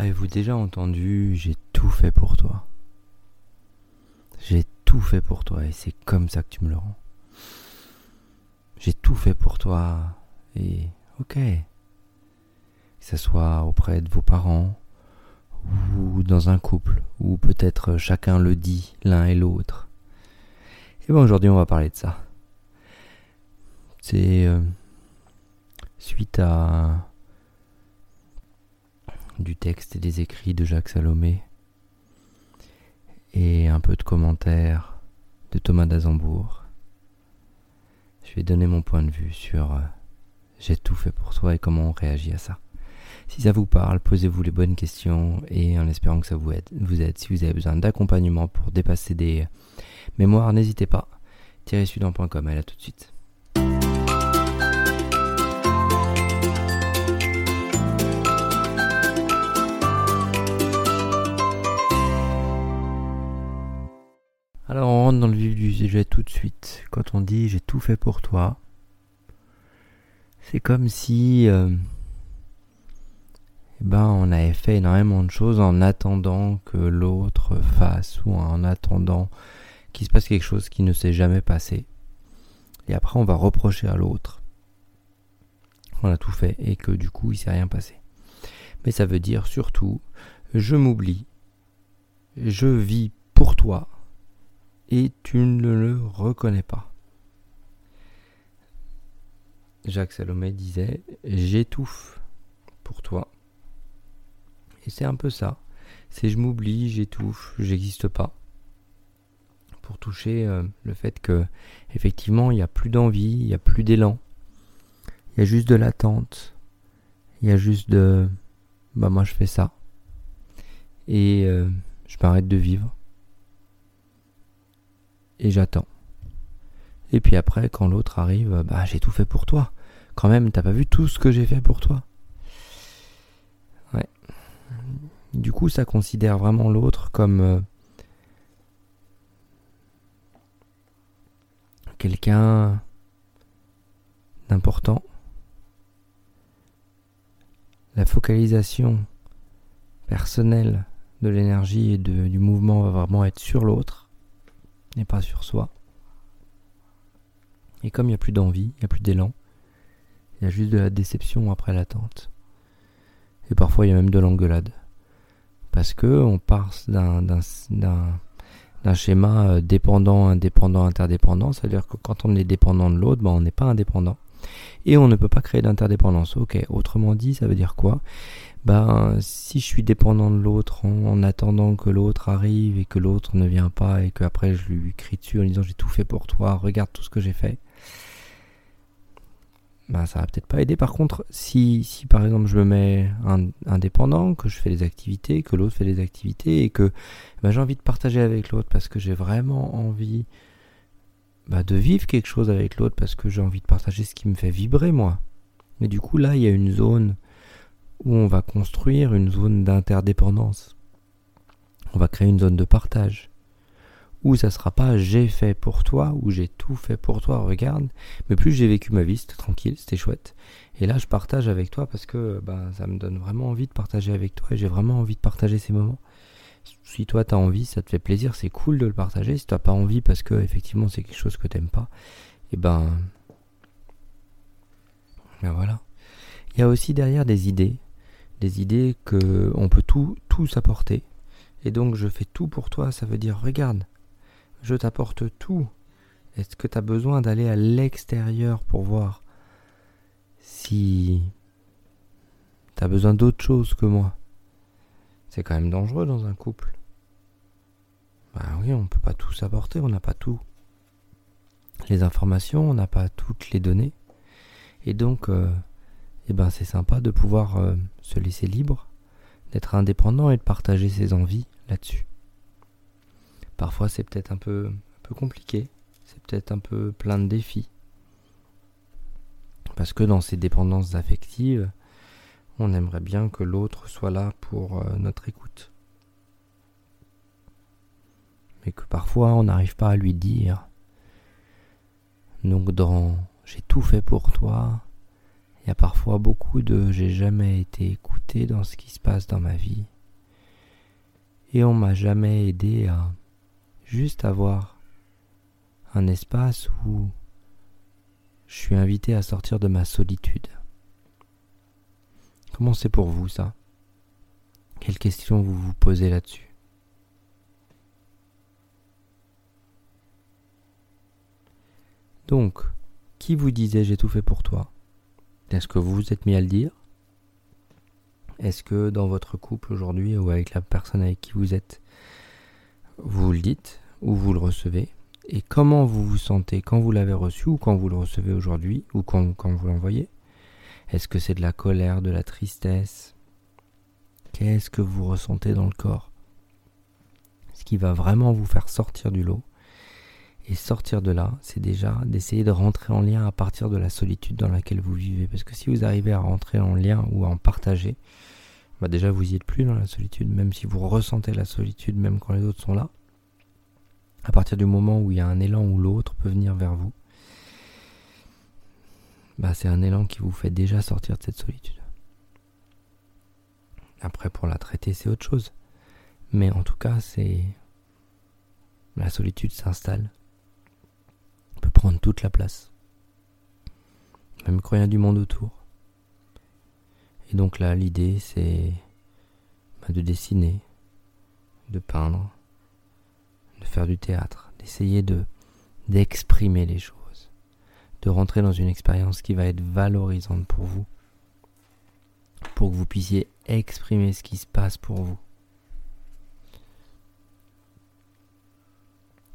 Avez-vous déjà entendu J'ai tout fait pour toi J'ai tout fait pour toi et c'est comme ça que tu me le rends. J'ai tout fait pour toi et ok. Que ce soit auprès de vos parents ou dans un couple ou peut-être chacun le dit l'un et l'autre. Et bon aujourd'hui on va parler de ça. C'est euh, suite à du texte et des écrits de Jacques Salomé et un peu de commentaires de Thomas d'Azembourg. Je vais donner mon point de vue sur euh, j'ai tout fait pour toi et comment on réagit à ça. Si ça vous parle, posez-vous les bonnes questions et en espérant que ça vous aide. Si vous avez besoin d'accompagnement pour dépasser des mémoires, n'hésitez pas. A tout de suite. Dans le vif du sujet tout de suite. Quand on dit j'ai tout fait pour toi, c'est comme si euh, eh ben, on avait fait énormément de choses en attendant que l'autre fasse ou en attendant qu'il se passe quelque chose qui ne s'est jamais passé. Et après on va reprocher à l'autre qu'on a tout fait et que du coup il s'est rien passé. Mais ça veut dire surtout je m'oublie, je vis pour toi et tu ne le reconnais pas. Jacques Salomé disait J'étouffe pour toi. Et c'est un peu ça. C'est je m'oublie, j'étouffe, j'existe pas. Pour toucher euh, le fait que, effectivement, il n'y a plus d'envie, il n'y a plus d'élan. Il y a juste de l'attente. Il y a juste de. Bah, moi, je fais ça. Et euh, je m'arrête de vivre et j'attends. Et puis après, quand l'autre arrive, bah j'ai tout fait pour toi. Quand même, t'as pas vu tout ce que j'ai fait pour toi Ouais. Du coup, ça considère vraiment l'autre comme euh, quelqu'un d'important. La focalisation personnelle de l'énergie et du mouvement va vraiment être sur l'autre pas sur soi. Et comme il n'y a plus d'envie, il n'y a plus d'élan, il y a juste de la déception après l'attente. Et parfois il y a même de l'engueulade. Parce que on part d'un, d'un, schéma euh, dépendant, indépendant, interdépendant. C'est-à-dire que quand on est dépendant de l'autre, ben on n'est pas indépendant. Et on ne peut pas créer d'interdépendance. Ok, autrement dit, ça veut dire quoi? Ben si je suis dépendant de l'autre en, attendant que l'autre arrive et que l'autre ne vient pas et qu'après je lui crie dessus en disant j'ai tout fait pour toi, regarde tout ce que j'ai fait, ben ça va peut-être pas aider. Par contre, si, si par exemple je me mets indépendant, que je fais des activités, que l'autre fait des activités et que ben, j'ai envie de partager avec l'autre parce que j'ai vraiment envie ben, de vivre quelque chose avec l'autre parce que j'ai envie de partager ce qui me fait vibrer moi. Mais du coup là il y a une zone où on va construire une zone d'interdépendance. On va créer une zone de partage. Où ça sera pas j'ai fait pour toi, ou j'ai tout fait pour toi, regarde. Mais plus j'ai vécu ma vie, c'était tranquille, c'était chouette. Et là, je partage avec toi parce que ben, ça me donne vraiment envie de partager avec toi et j'ai vraiment envie de partager ces moments. Si toi tu as envie, ça te fait plaisir, c'est cool de le partager. Si tu n'as pas envie parce que effectivement c'est quelque chose que tu n'aimes pas, et eh ben, ben voilà. Il y a aussi derrière des idées, des idées que on peut tout, tout s'apporter. Et donc je fais tout pour toi, ça veut dire regarde, je t'apporte tout. Est-ce que tu as besoin d'aller à l'extérieur pour voir si tu as besoin d'autre chose que moi? C'est quand même dangereux dans un couple. Bah oui, on peut pas tout s'apporter, on n'a pas tout. Les informations, on n'a pas toutes les données. Et donc, euh, eh ben c'est sympa de pouvoir euh, se laisser libre, d'être indépendant et de partager ses envies là-dessus. Parfois c'est peut-être un peu, un peu compliqué, c'est peut-être un peu plein de défis. Parce que dans ces dépendances affectives, on aimerait bien que l'autre soit là pour euh, notre écoute. Mais que parfois on n'arrive pas à lui dire. Donc dans j'ai tout fait pour toi, il y a parfois beaucoup de j'ai jamais été écouté dans ce qui se passe dans ma vie. Et on m'a jamais aidé à juste avoir un espace où je suis invité à sortir de ma solitude. Comment c'est pour vous ça? Quelles questions vous vous posez là-dessus? Donc, qui vous disait j'ai tout fait pour toi Est-ce que vous vous êtes mis à le dire? Est-ce que dans votre couple aujourd'hui ou avec la personne avec qui vous êtes, vous le dites ou vous le recevez? Et comment vous vous sentez? Quand vous l'avez reçu ou quand vous le recevez aujourd'hui ou quand, quand vous l'envoyez? Est-ce que c'est de la colère, de la tristesse? Qu'est-ce que vous ressentez dans le corps? Ce qui va vraiment vous faire sortir du lot et sortir de là, c'est déjà d'essayer de rentrer en lien à partir de la solitude dans laquelle vous vivez. Parce que si vous arrivez à rentrer en lien ou à en partager, bah déjà vous y êtes plus dans la solitude, même si vous ressentez la solitude, même quand les autres sont là. À partir du moment où il y a un élan où l'autre peut venir vers vous, bah c'est un élan qui vous fait déjà sortir de cette solitude. Après, pour la traiter, c'est autre chose. Mais en tout cas, c'est. La solitude s'installe peut prendre toute la place. Même quand il y a du monde autour. Et donc là, l'idée, c'est bah, de dessiner, de peindre, de faire du théâtre, d'essayer de d'exprimer les choses, de rentrer dans une expérience qui va être valorisante pour vous, pour que vous puissiez exprimer ce qui se passe pour vous.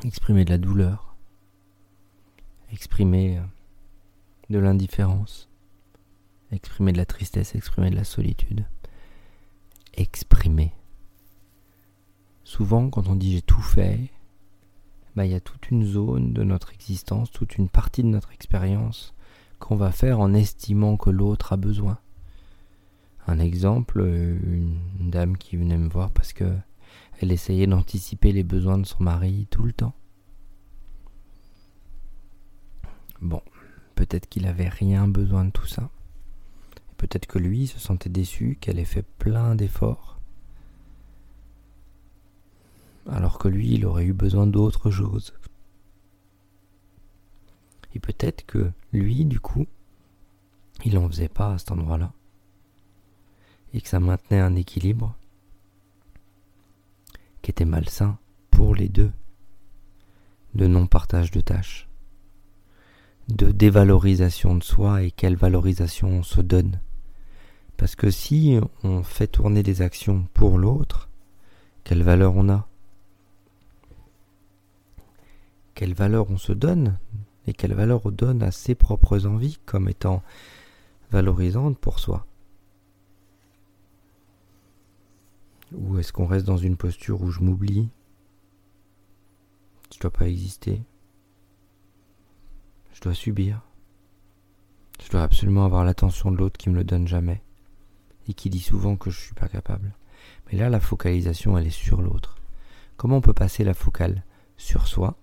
Exprimer de la douleur, exprimer euh, de l'indifférence, exprimer de la tristesse, exprimer de la solitude, exprimer. Souvent, quand on dit j'ai tout fait, bah, il y a toute une zone de notre existence, toute une partie de notre expérience qu'on va faire en estimant que l'autre a besoin. Un exemple, une dame qui venait me voir parce que elle essayait d'anticiper les besoins de son mari tout le temps. Bon, peut-être qu'il avait rien besoin de tout ça. Peut-être que lui se sentait déçu qu'elle ait fait plein d'efforts. Alors que lui, il aurait eu besoin d'autre chose. Et peut-être que lui, du coup, il n'en faisait pas à cet endroit-là. Et que ça maintenait un équilibre qui était malsain pour les deux, de non-partage de tâches de dévalorisation de soi et quelle valorisation on se donne. Parce que si on fait tourner des actions pour l'autre, quelle valeur on a? Quelle valeur on se donne et quelle valeur on donne à ses propres envies comme étant valorisantes pour soi Ou est-ce qu'on reste dans une posture où je m'oublie? Je ne dois pas exister je dois subir. Je dois absolument avoir l'attention de l'autre qui me le donne jamais et qui dit souvent que je suis pas capable. Mais là, la focalisation, elle est sur l'autre. Comment on peut passer la focale sur soi,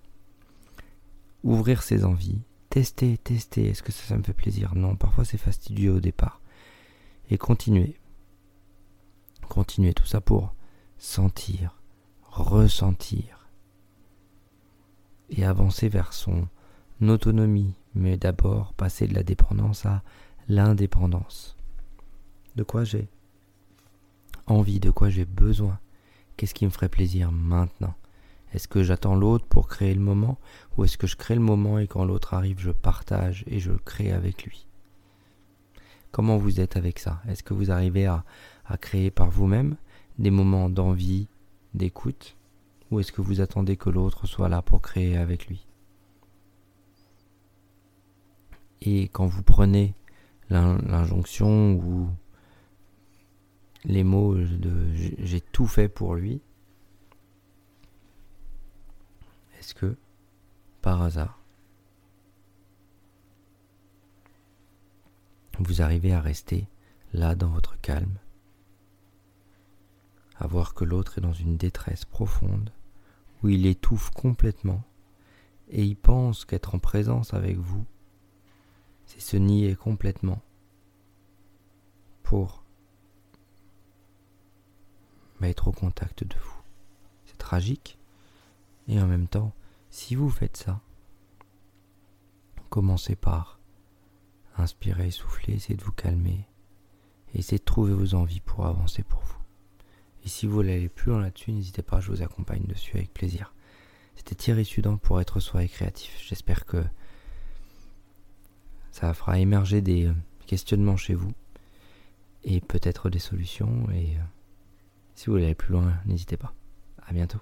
ouvrir ses envies, tester, tester, est-ce que ça, ça me fait plaisir? Non, parfois c'est fastidieux au départ. Et continuer. Continuer tout ça pour sentir, ressentir et avancer vers son autonomie, mais d'abord passer de la dépendance à l'indépendance. De quoi j'ai envie, de quoi j'ai besoin, qu'est-ce qui me ferait plaisir maintenant? Est-ce que j'attends l'autre pour créer le moment ou est-ce que je crée le moment et quand l'autre arrive, je partage et je crée avec lui? Comment vous êtes avec ça? Est-ce que vous arrivez à, à créer par vous-même des moments d'envie, d'écoute ou est-ce que vous attendez que l'autre soit là pour créer avec lui? Et quand vous prenez l'injonction ou les mots de j'ai tout fait pour lui, est-ce que, par hasard, vous arrivez à rester là dans votre calme, à voir que l'autre est dans une détresse profonde, où il étouffe complètement, et il pense qu'être en présence avec vous c'est se nier complètement pour être au contact de vous? C'est tragique. Et en même temps, si vous faites ça, commencez par inspirer, souffler, essayez de vous calmer. Essayez de trouver vos envies pour avancer pour vous. Et si vous voulez aller plus loin là-dessus, n'hésitez pas, je vous accompagne dessus avec plaisir. C'était Thierry Sudan pour être soi et créatif. J'espère que ça fera émerger des questionnements chez vous et peut-être des solutions. Et euh, si vous voulez aller plus loin, n'hésitez pas. À bientôt.